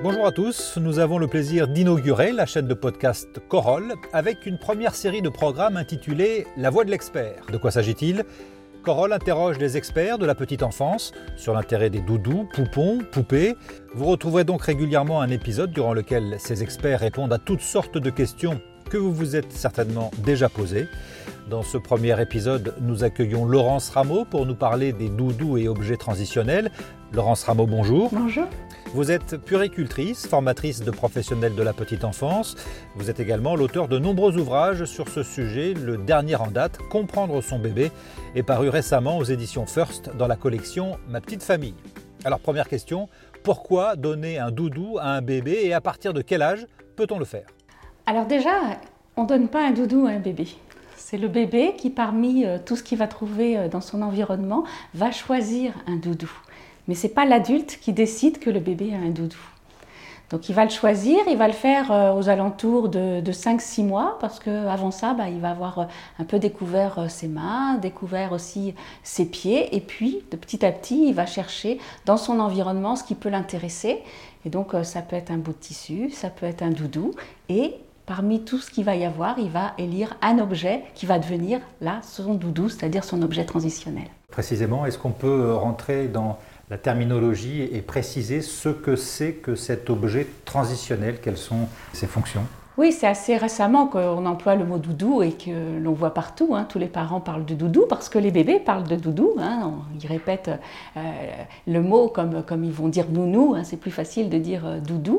Bonjour à tous, nous avons le plaisir d'inaugurer la chaîne de podcast Corolle avec une première série de programmes intitulée La voix de l'expert. De quoi s'agit-il? Corolle interroge les experts de la petite enfance sur l'intérêt des doudous, poupons, poupées. Vous retrouverez donc régulièrement un épisode durant lequel ces experts répondent à toutes sortes de questions que vous vous êtes certainement déjà posées. Dans ce premier épisode, nous accueillons Laurence Rameau pour nous parler des doudous et objets transitionnels. Laurence Rameau, bonjour. Bonjour. Vous êtes puricultrice, formatrice de professionnels de la petite enfance. Vous êtes également l'auteur de nombreux ouvrages sur ce sujet. Le dernier en date, Comprendre son bébé, est paru récemment aux éditions First dans la collection Ma petite famille. Alors première question, pourquoi donner un doudou à un bébé et à partir de quel âge peut-on le faire? Alors déjà, on ne donne pas un doudou à un bébé. C'est le bébé qui, parmi euh, tout ce qu'il va trouver euh, dans son environnement, va choisir un doudou. Mais ce n'est pas l'adulte qui décide que le bébé a un doudou. Donc il va le choisir, il va le faire euh, aux alentours de, 5-6 mois, parce qu'avant ça, bah, il va avoir un peu découvert ses mains, découvert aussi ses pieds, et puis de petit à petit, il va chercher dans son environnement ce qui peut l'intéresser. Et donc ça peut être un bout de tissu, ça peut être un doudou, et parmi tout ce qu'il va y avoir, il va élire un objet qui va devenir là son doudou, c'est-à-dire son objet transitionnel. Précisément, est-ce qu'on peut rentrer dans la terminologie et préciser ce que c'est que cet objet transitionnel, quelles sont ses fonctions? Oui, c'est assez récemment qu'on emploie le mot doudou et que l'on voit partout. Hein. Tous les parents parlent de doudou parce que les bébés parlent de doudou. Hein. Ils répètent euh, le mot comme, comme ils vont dire nounou. Hein. C'est plus facile de dire euh, doudou.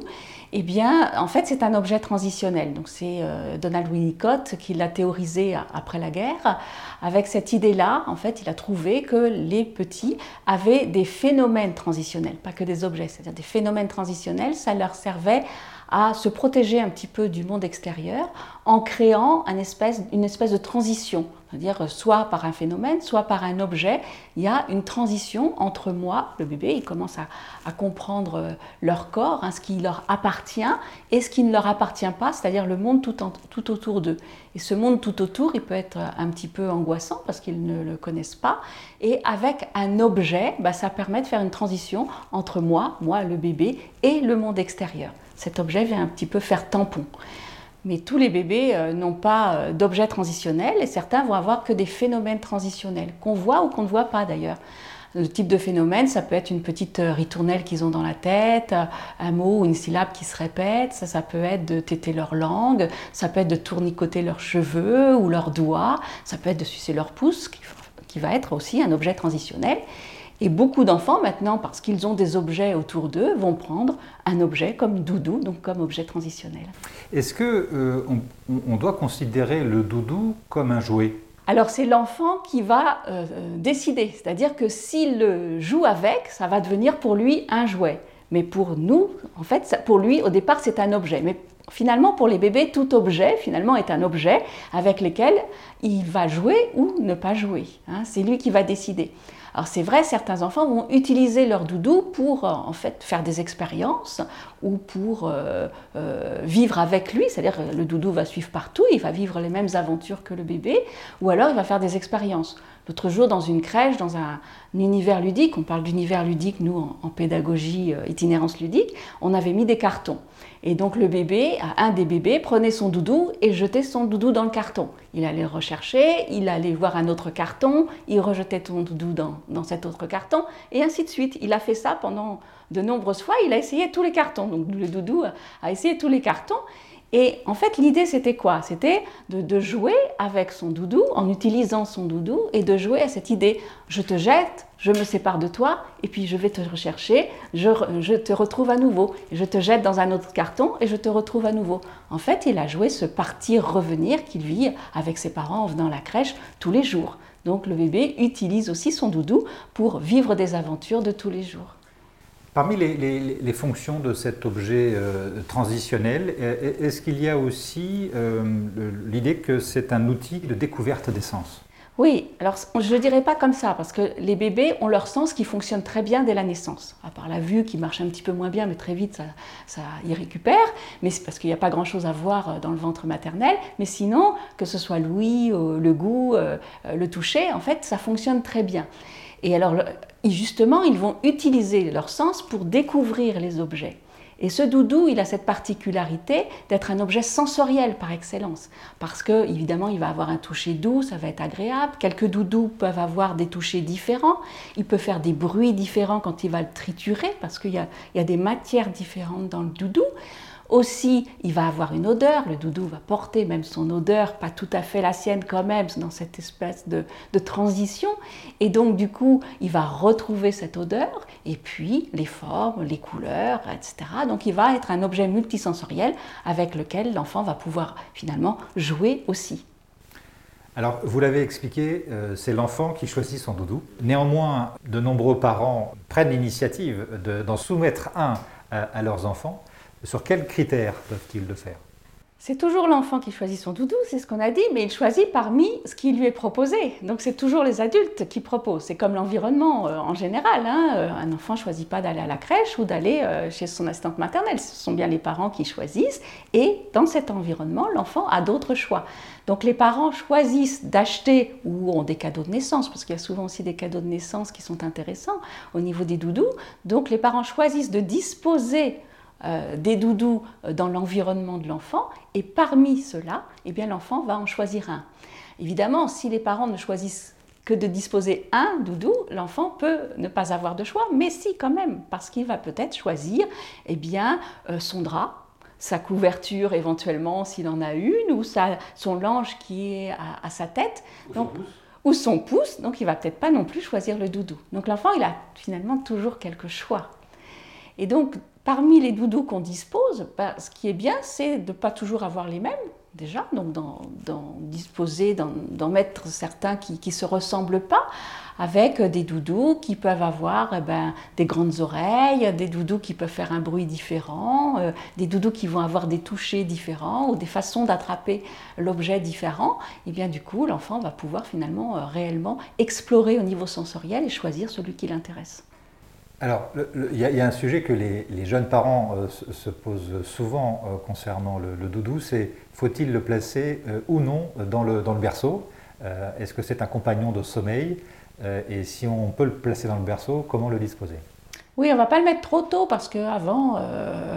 Eh bien, en fait, c'est un objet transitionnel. Donc, c'est euh, Donald Winnicott qui l'a théorisé après la guerre. Avec cette idée-là, en fait, il a trouvé que les petits avaient des phénomènes transitionnels, pas que des objets, c'est-à-dire des phénomènes transitionnels. Ça leur servait à se protéger un petit peu du monde extérieur en créant une espèce, de transition. C'est-à-dire soit par un phénomène, soit par un objet, il y a une transition entre moi, le bébé, il commence à, comprendre euh, leur corps, hein, ce qui leur appartient et ce qui ne leur appartient pas, c'est-à-dire le monde tout, autour d'eux. Et ce monde tout autour, il peut être un petit peu angoissant parce qu'ils ne le connaissent pas. Et avec un objet, bah, ça permet de faire une transition entre moi, moi, le bébé, et le monde extérieur cet objet vient un petit peu faire tampon. Mais tous les bébés euh, n'ont pas euh, d'objet transitionnel et certains vont avoir que des phénomènes transitionnels, qu'on voit ou qu'on ne voit pas d'ailleurs. Le type de phénomène, ça peut être une petite euh, ritournelle qu'ils ont dans la tête, un mot ou une syllabe qui se répète, ça, ça peut être de téter leur langue, ça peut être de tournicoter leurs cheveux ou leurs doigts, ça peut être de sucer leur pouce, qui va être aussi un objet transitionnel. Et beaucoup d'enfants maintenant, parce qu'ils ont des objets autour d'eux, vont prendre un objet comme doudou, donc comme objet transitionnel. Est-ce que euh, on, doit considérer le doudou comme un jouet? Alors c'est l'enfant qui va euh, décider, c'est-à-dire que s'il joue avec, ça va devenir pour lui un jouet. Mais pour nous, en fait, pour lui, au départ, c'est un objet. Mais finalement, pour les bébés, tout objet, finalement, est un objet avec lequel il va jouer ou ne pas jouer. Hein. c'est lui qui va décider. Alors c'est vrai, certains enfants vont utiliser leur doudou pour euh, en fait faire des expériences ou pour euh, euh, vivre avec lui, c'est-à-dire le doudou va suivre partout, il va vivre les mêmes aventures que le bébé, ou alors il va faire des expériences. L'autre jour, dans une crèche, dans un, univers ludique, on parle d'univers ludique, nous, en, pédagogie, itinérance ludique, on avait mis des cartons. Et donc le bébé, un des bébés, prenait son doudou et jetait son doudou dans le carton. Il allait le rechercher, il allait voir un autre carton, il rejetait son doudou dans cet autre carton, et ainsi de suite. Il a fait ça pendant de nombreuses fois, il a essayé tous les cartons. Donc le doudou a essayé tous les cartons. Et en fait, l'idée, c'était quoi? C'était de, jouer avec son doudou, en utilisant son doudou, et de jouer à cette idée. Je te jette, je me sépare de toi, et puis je vais te rechercher, je, te retrouve à nouveau. Je te jette dans un autre carton, et je te retrouve à nouveau. En fait, il a joué ce partir-revenir qu'il vit avec ses parents en venant à la crèche tous les jours. Donc le bébé utilise aussi son doudou pour vivre des aventures de tous les jours. Parmi les, fonctions de cet objet euh, transitionnel, est-ce qu'il y a aussi euh, l'idée que c'est un outil de découverte des sens oui, alors je ne dirais pas comme ça, parce que les bébés ont leur sens qui fonctionne très bien dès la naissance. À part la vue qui marche un petit peu moins bien, mais très vite ça, ça y récupère. Mais c'est parce qu'il n'y a pas grand-chose à voir euh, dans le ventre maternel. Mais sinon, que ce soit l'ouïe, le goût, le toucher, en fait, ça fonctionne très bien. Et alors, justement, ils vont utiliser leur sens pour découvrir les objets. Et ce doudou, il a cette particularité d'être un objet sensoriel par excellence. Parce que, évidemment, il va avoir un toucher doux, ça va être agréable. Quelques doudous peuvent avoir des touchés différents. Il peut faire des bruits différents quand il va le triturer, parce qu'il y a, des matières différentes dans le doudou. Aussi, il va avoir une odeur, le doudou va porter même son odeur, pas tout à fait la sienne quand même, dans cette espèce de, transition. Et donc, du coup, il va retrouver cette odeur, et puis les formes, les couleurs, etc. Donc, il va être un objet multisensoriel avec lequel l'enfant va pouvoir finalement jouer aussi. Alors, vous l'avez expliqué, euh, c'est l'enfant qui choisit son doudou. Néanmoins, de nombreux parents prennent l'initiative d'en soumettre un à leurs enfants. Sur quels critères peuvent-ils le faire? C'est toujours l'enfant qui choisit son doudou, c'est ce qu'on a dit, mais il choisit parmi ce qui lui est proposé. Donc c'est toujours les adultes qui proposent. C'est comme l'environnement euh, en général. Hein. Euh, un enfant ne choisit pas d'aller à la crèche ou d'aller euh, chez son assistante maternelle. Ce sont bien les parents qui choisissent. Et dans cet environnement, l'enfant a d'autres choix. Donc les parents choisissent d'acheter ou ont des cadeaux de naissance, parce qu'il y a souvent aussi des cadeaux de naissance qui sont intéressants au niveau des doudous. Donc les parents choisissent de disposer euh, des doudous euh, dans l'environnement de l'enfant, et parmi ceux-là, eh bien l'enfant va en choisir un. Évidemment, si les parents ne choisissent que de disposer un doudou, l'enfant peut ne pas avoir de choix, mais si quand même, parce qu'il va peut-être choisir eh bien, euh, son drap, sa couverture éventuellement s'il en a une, ou son linge qui est à, sa tête. ou son pouce, donc il va peut-être pas non plus choisir le doudou. Donc l'enfant, il a finalement toujours quelque choix. Et donc, parmi les doudous qu'on dispose, bah, ce qui est bien, c'est de ne pas toujours avoir les mêmes, déjà, donc d'en disposer, d'en mettre certains qui ne se ressemblent pas, avec des doudous qui peuvent avoir eh ben, des grandes oreilles, des doudous qui peuvent faire un bruit différent, euh, des doudous qui vont avoir des touchés différents ou des façons d'attraper l'objet différents. Et bien du coup, l'enfant va pouvoir finalement euh, réellement explorer au niveau sensoriel et choisir celui qui l'intéresse. Alors, il y, a un sujet que les, jeunes parents euh, se, posent souvent euh, concernant le, doudou, c'est faut-il le placer euh, ou non dans le, berceau? Est-ce que c'est un compagnon de sommeil? Et si on peut le placer dans le berceau, comment le disposer? Oui, on ne va pas le mettre trop tôt parce qu'avant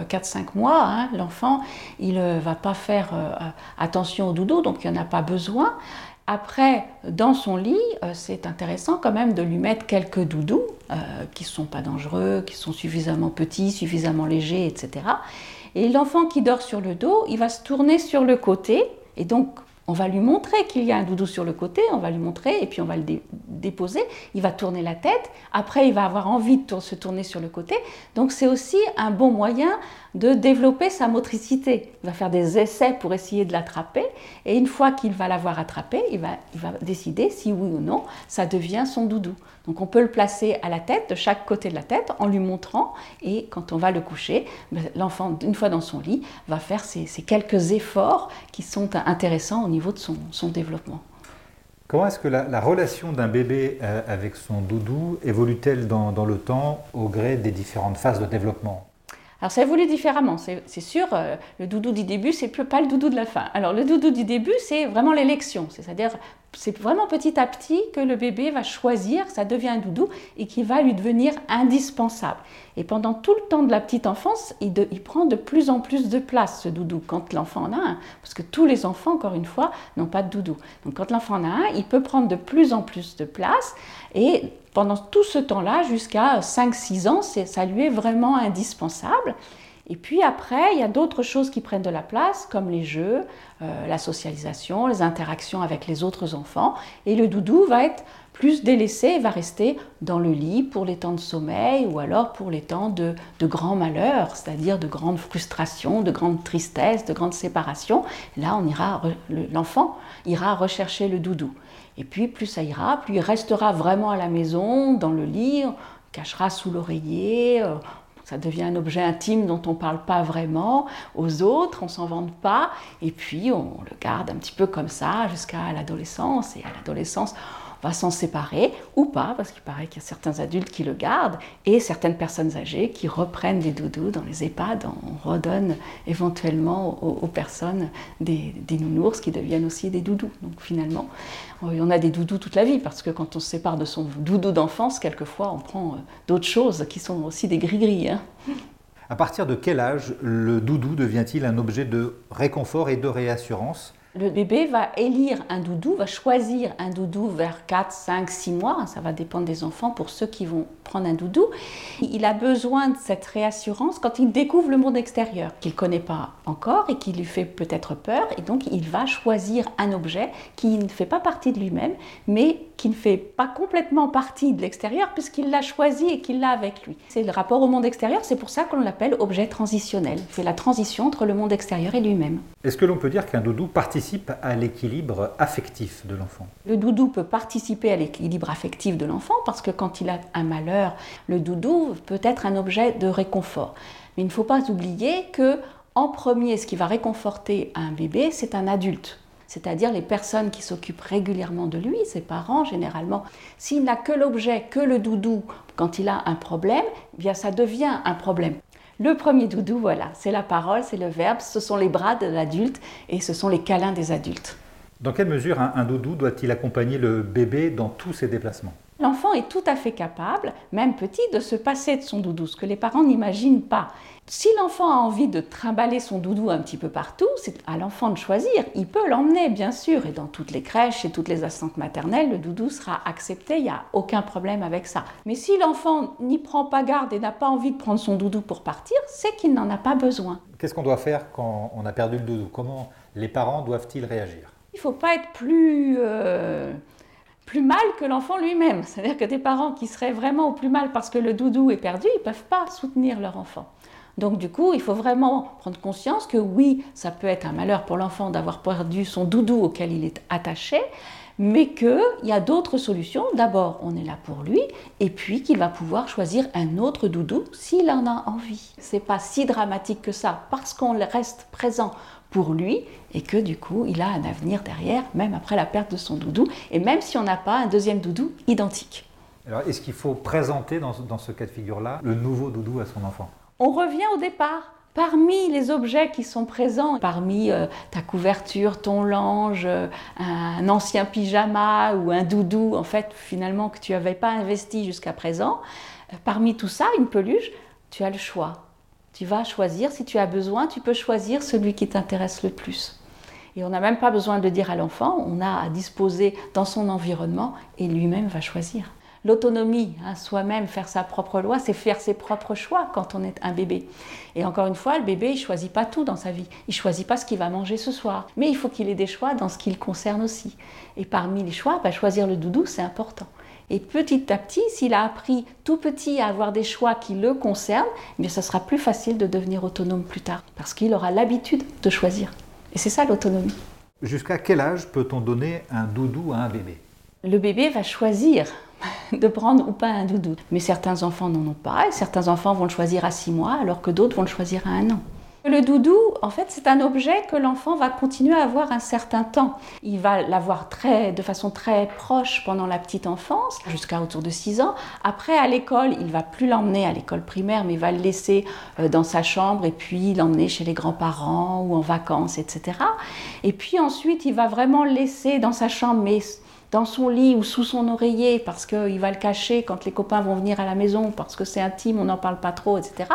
4-5 mois, hein, l'enfant, il ne va pas faire attention au doudou, donc il n'y en a pas besoin. Après, dans son lit, euh, c'est intéressant quand même de lui mettre quelques doudous euh, qui ne sont pas dangereux, qui sont suffisamment petits, suffisamment légers, etc. Et l'enfant qui dort sur le dos, il va se tourner sur le côté et donc on va lui montrer qu'il y a un doudou sur le côté, on va lui montrer et puis on va le déposer. Il va tourner la tête, après il va avoir envie de se tourner sur le côté. Donc c'est aussi un bon moyen de développer sa motricité. Il va faire des essais pour essayer de l'attraper et une fois qu'il va l'avoir attrapé, il va, décider si oui ou non ça devient son doudou. Donc on peut le placer à la tête, de chaque côté de la tête, en lui montrant et quand on va le coucher, ben, l'enfant, une fois dans son lit, va faire ces, quelques efforts qui sont intéressants niveau de son, développement. Comment est-ce que la, relation d'un bébé euh, avec son doudou évolue-t-elle dans, dans le temps au gré des différentes phases de développement? Alors ça évolue différemment, c'est sûr, euh, le doudou du début, c'est pas le doudou de la fin. Alors le doudou du début, c'est vraiment l'élection, c'est-à-dire c'est vraiment petit à petit que le bébé va choisir, ça devient un doudou et qui va lui devenir indispensable. Et pendant tout le temps de la petite enfance, il, prend de plus en plus de place, ce doudou, quand l'enfant en a un. Parce que tous les enfants, encore une fois, n'ont pas de doudou. Donc quand l'enfant en a un, il peut prendre de plus en plus de place. Et pendant tout ce temps-là, jusqu'à 5-6 ans, ça lui est vraiment indispensable. Et puis après, il y a d'autres choses qui prennent de la place, comme les jeux, euh, la socialisation, les interactions avec les autres enfants. Et le doudou va être plus délaissé et va rester dans le lit pour les temps de sommeil ou alors pour les temps de, de grands malheurs, c'est-à-dire de grandes frustrations, de grandes tristesses, de grandes séparations. Là, on ira, l'enfant ira rechercher le doudou. Et puis, plus ça ira, plus il restera vraiment à la maison, dans le lit, on cachera sous l'oreiller, euh, ça devient un objet intime dont on ne parle pas vraiment aux autres, on s'en vante pas, et puis on le garde un petit peu comme ça jusqu'à l'adolescence. Et à l'adolescence, va s'en séparer ou pas, parce qu'il paraît qu'il y a certains adultes qui le gardent et certaines personnes âgées qui reprennent des doudous dans les EHPAD. On redonne éventuellement aux, personnes des, nounours qui deviennent aussi des doudous. Donc finalement, on a des doudous toute la vie parce que quand on se sépare de son doudou d'enfance, quelquefois on prend euh, d'autres choses qui sont aussi des gris-gris. Hein. À partir de quel âge le doudou devient-il un objet de réconfort et de réassurance? Le bébé va élire un doudou, va choisir un doudou vers 4, 5, 6 mois, ça va dépendre des enfants pour ceux qui vont prendre un doudou. Il a besoin de cette réassurance quand il découvre le monde extérieur, qu'il ne connaît pas encore et qui lui fait peut-être peur, et donc il va choisir un objet qui ne fait pas partie de lui-même, mais qui ne fait pas complètement partie de l'extérieur puisqu'il l'a choisi et qu'il l'a avec lui. C'est le rapport au monde extérieur, c'est pour ça qu'on l'appelle objet transitionnel. C'est la transition entre le monde extérieur et lui-même. Est-ce que l'on peut dire qu'un doudou participe à l'équilibre affectif de l'enfant Le doudou peut participer à l'équilibre affectif de l'enfant parce que quand il a un malheur, le doudou peut être un objet de réconfort. Mais il ne faut pas oublier que en premier, ce qui va réconforter un bébé, c'est un adulte c'est-à-dire les personnes qui s'occupent régulièrement de lui, ses parents généralement. S'il n'a que l'objet, que le doudou, quand il a un problème, eh bien ça devient un problème. Le premier doudou, voilà, c'est la parole, c'est le verbe, ce sont les bras de l'adulte et ce sont les câlins des adultes. Dans quelle mesure un, doudou doit-il accompagner le bébé dans tous ses déplacements? L'enfant est tout à fait capable, même petit, de se passer de son doudou, ce que les parents n'imaginent pas. Si l'enfant a envie de trimballer son doudou un petit peu partout, c'est à l'enfant de choisir. Il peut l'emmener, bien sûr, et dans toutes les crèches et toutes les assistantes maternelles, le doudou sera accepté, il n'y a aucun problème avec ça. Mais si l'enfant n'y prend pas garde et n'a pas envie de prendre son doudou pour partir, c'est qu'il n'en a pas besoin. Qu'est-ce qu'on doit faire quand on a perdu le doudou? Comment les parents doivent-ils réagir? Il ne faut pas être plus... Euh, plus mal que l'enfant lui-même. C'est-à-dire que des parents qui seraient vraiment au plus mal parce que le doudou est perdu, ils ne peuvent pas soutenir leur enfant. Donc du coup, il faut vraiment prendre conscience que oui, ça peut être un malheur pour l'enfant d'avoir perdu son doudou auquel il est attaché, mais qu'il y a d'autres solutions. D'abord, on est là pour lui, et puis qu'il va pouvoir choisir un autre doudou s'il en a envie. C'est pas si dramatique que ça, parce qu'on reste présent pour lui et que du coup, il a un avenir derrière, même après la perte de son doudou, et même si on n'a pas un deuxième doudou identique. Alors, est-ce qu'il faut présenter dans, dans ce cas de figure-là le nouveau doudou à son enfant? On revient au départ. Parmi les objets qui sont présents, parmi euh, ta couverture, ton linge, euh, un ancien pyjama ou un doudou, en fait, finalement, que tu n'avais pas investi jusqu'à présent, euh, parmi tout ça, une peluche, tu as le choix. Tu vas choisir, si tu as besoin, tu peux choisir celui qui t'intéresse le plus. Et on n'a même pas besoin de dire à l'enfant, on a à disposer dans son environnement et lui-même va choisir l'autonomie, hein, soi-même faire sa propre loi, c'est faire ses propres choix quand on est un bébé. Et encore une fois, le bébé, il choisit pas tout dans sa vie. Il choisit pas ce qu'il va manger ce soir. Mais il faut qu'il ait des choix dans ce qui le concerne aussi. Et parmi les choix, bah, choisir le doudou, c'est important. Et petit à petit, s'il a appris tout petit à avoir des choix qui le concernent, eh bien, ça sera plus facile de devenir autonome plus tard, parce qu'il aura l'habitude de choisir. Et c'est ça l'autonomie. Jusqu'à quel âge peut-on donner un doudou à un bébé? Le bébé va choisir de prendre ou pas un doudou. Mais certains enfants n'en ont pas et certains enfants vont le choisir à 6 mois alors que d'autres vont le choisir à un an. Le doudou, en fait, c'est un objet que l'enfant va continuer à avoir un certain temps. Il va l'avoir de façon très proche pendant la petite enfance, jusqu'à autour de 6 ans. Après, à l'école, il va plus l'emmener à l'école primaire, mais il va le laisser euh, dans sa chambre et puis l'emmener chez les grands-parents ou en vacances, etc. Et puis ensuite, il va vraiment le laisser dans sa chambre, mais dans son lit ou sous son oreiller parce qu'il va le cacher quand les copains vont venir à la maison, parce que c'est intime, on n'en parle pas trop, etc.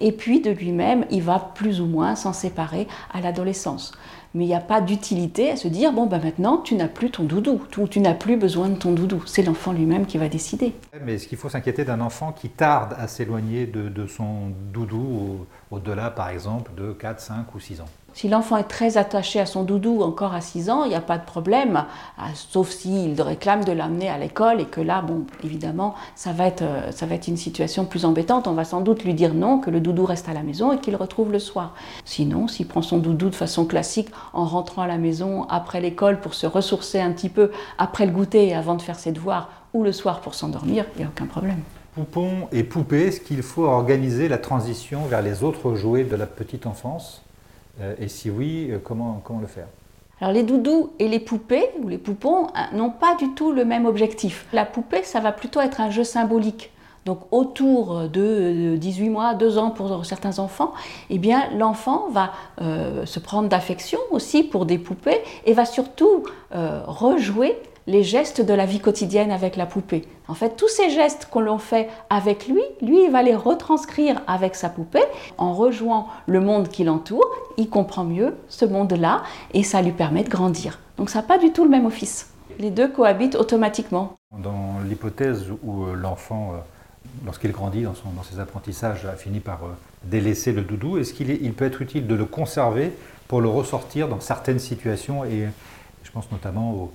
Et puis de lui-même, il va plus ou moins s'en séparer à l'adolescence. Mais il n'y a pas d'utilité à se dire, bon, ben maintenant, tu n'as plus ton doudou, tu, tu n'as plus besoin de ton doudou. C'est l'enfant lui-même qui va décider. Mais est-ce qu'il faut s'inquiéter d'un enfant qui tarde à s'éloigner de, son doudou au-delà, par exemple, de 4, 5 ou 6 ans si l'enfant est très attaché à son doudou encore à 6 ans, il n'y a pas de problème, sauf s'il réclame de l'amener à l'école et que là, bon, évidemment, ça va, être, euh, ça va être une situation plus embêtante. On va sans doute lui dire non, que le doudou reste à la maison et qu'il retrouve le soir. Sinon, s'il prend son doudou de façon classique en rentrant à la maison après l'école pour se ressourcer un petit peu après le goûter et avant de faire ses devoirs ou le soir pour s'endormir, il n'y a aucun problème. Poupon et poupée, est-ce qu'il faut organiser la transition vers les autres jouets de la petite enfance? Euh, et si oui, euh, comment, comment le faire? Alors les doudous et les poupées ou les poupons hein, n'ont pas du tout le même objectif. La poupée, ça va plutôt être un jeu symbolique. Donc autour de 18 mois, 2 ans pour certains enfants, eh bien l'enfant va euh, se prendre d'affection aussi pour des poupées et va surtout euh, rejouer les gestes de la vie quotidienne avec la poupée. En fait, tous ces gestes qu'on l'on fait avec lui, lui, il va les retranscrire avec sa poupée. En rejoignant le monde qui l'entoure, il comprend mieux ce monde-là et ça lui permet de grandir. Donc ça n'a pas du tout le même office. Les deux cohabitent automatiquement. Dans l'hypothèse où euh, l'enfant, lorsqu'il grandit dans, ses apprentissages, a fini par euh, délaisser le doudou, est-ce qu'il peut être utile de le conserver pour le ressortir dans certaines situations et je pense notamment au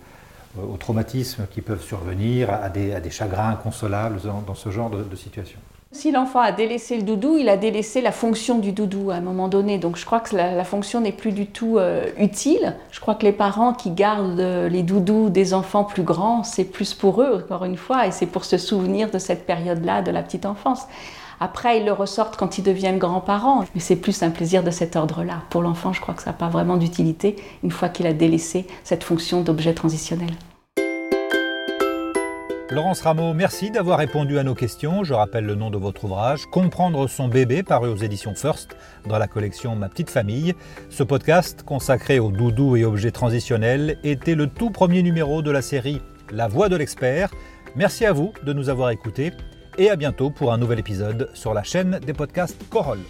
euh, aux traumatismes qui peuvent survenir, à des, chagrins inconsolables dans, ce genre de, situation? Si l'enfant a délaissé le doudou, il a délaissé la fonction du doudou à un moment donné. Donc je crois que la, fonction n'est plus du tout euh, utile. Je crois que les parents qui gardent euh, les doudous des enfants plus grands, c'est plus pour eux, encore une fois, et c'est pour se souvenir de cette période-là, de la petite enfance. Après, ils le ressortent quand ils deviennent grands-parents, mais c'est plus un plaisir de cet ordre-là. Pour l'enfant, je crois que ça n'a pas vraiment d'utilité une fois qu'il a délaissé cette fonction d'objet transitionnel. Laurence Rameau, merci d'avoir répondu à nos questions. Je rappelle le nom de votre ouvrage, Comprendre son bébé, paru aux éditions First, dans la collection Ma petite famille. Ce podcast, consacré aux doudous et objets transitionnels, était le tout premier numéro de la série La voix de l'expert. Merci à vous de nous avoir écoutés et à bientôt pour un nouvel épisode sur la chaîne des podcasts Corolle.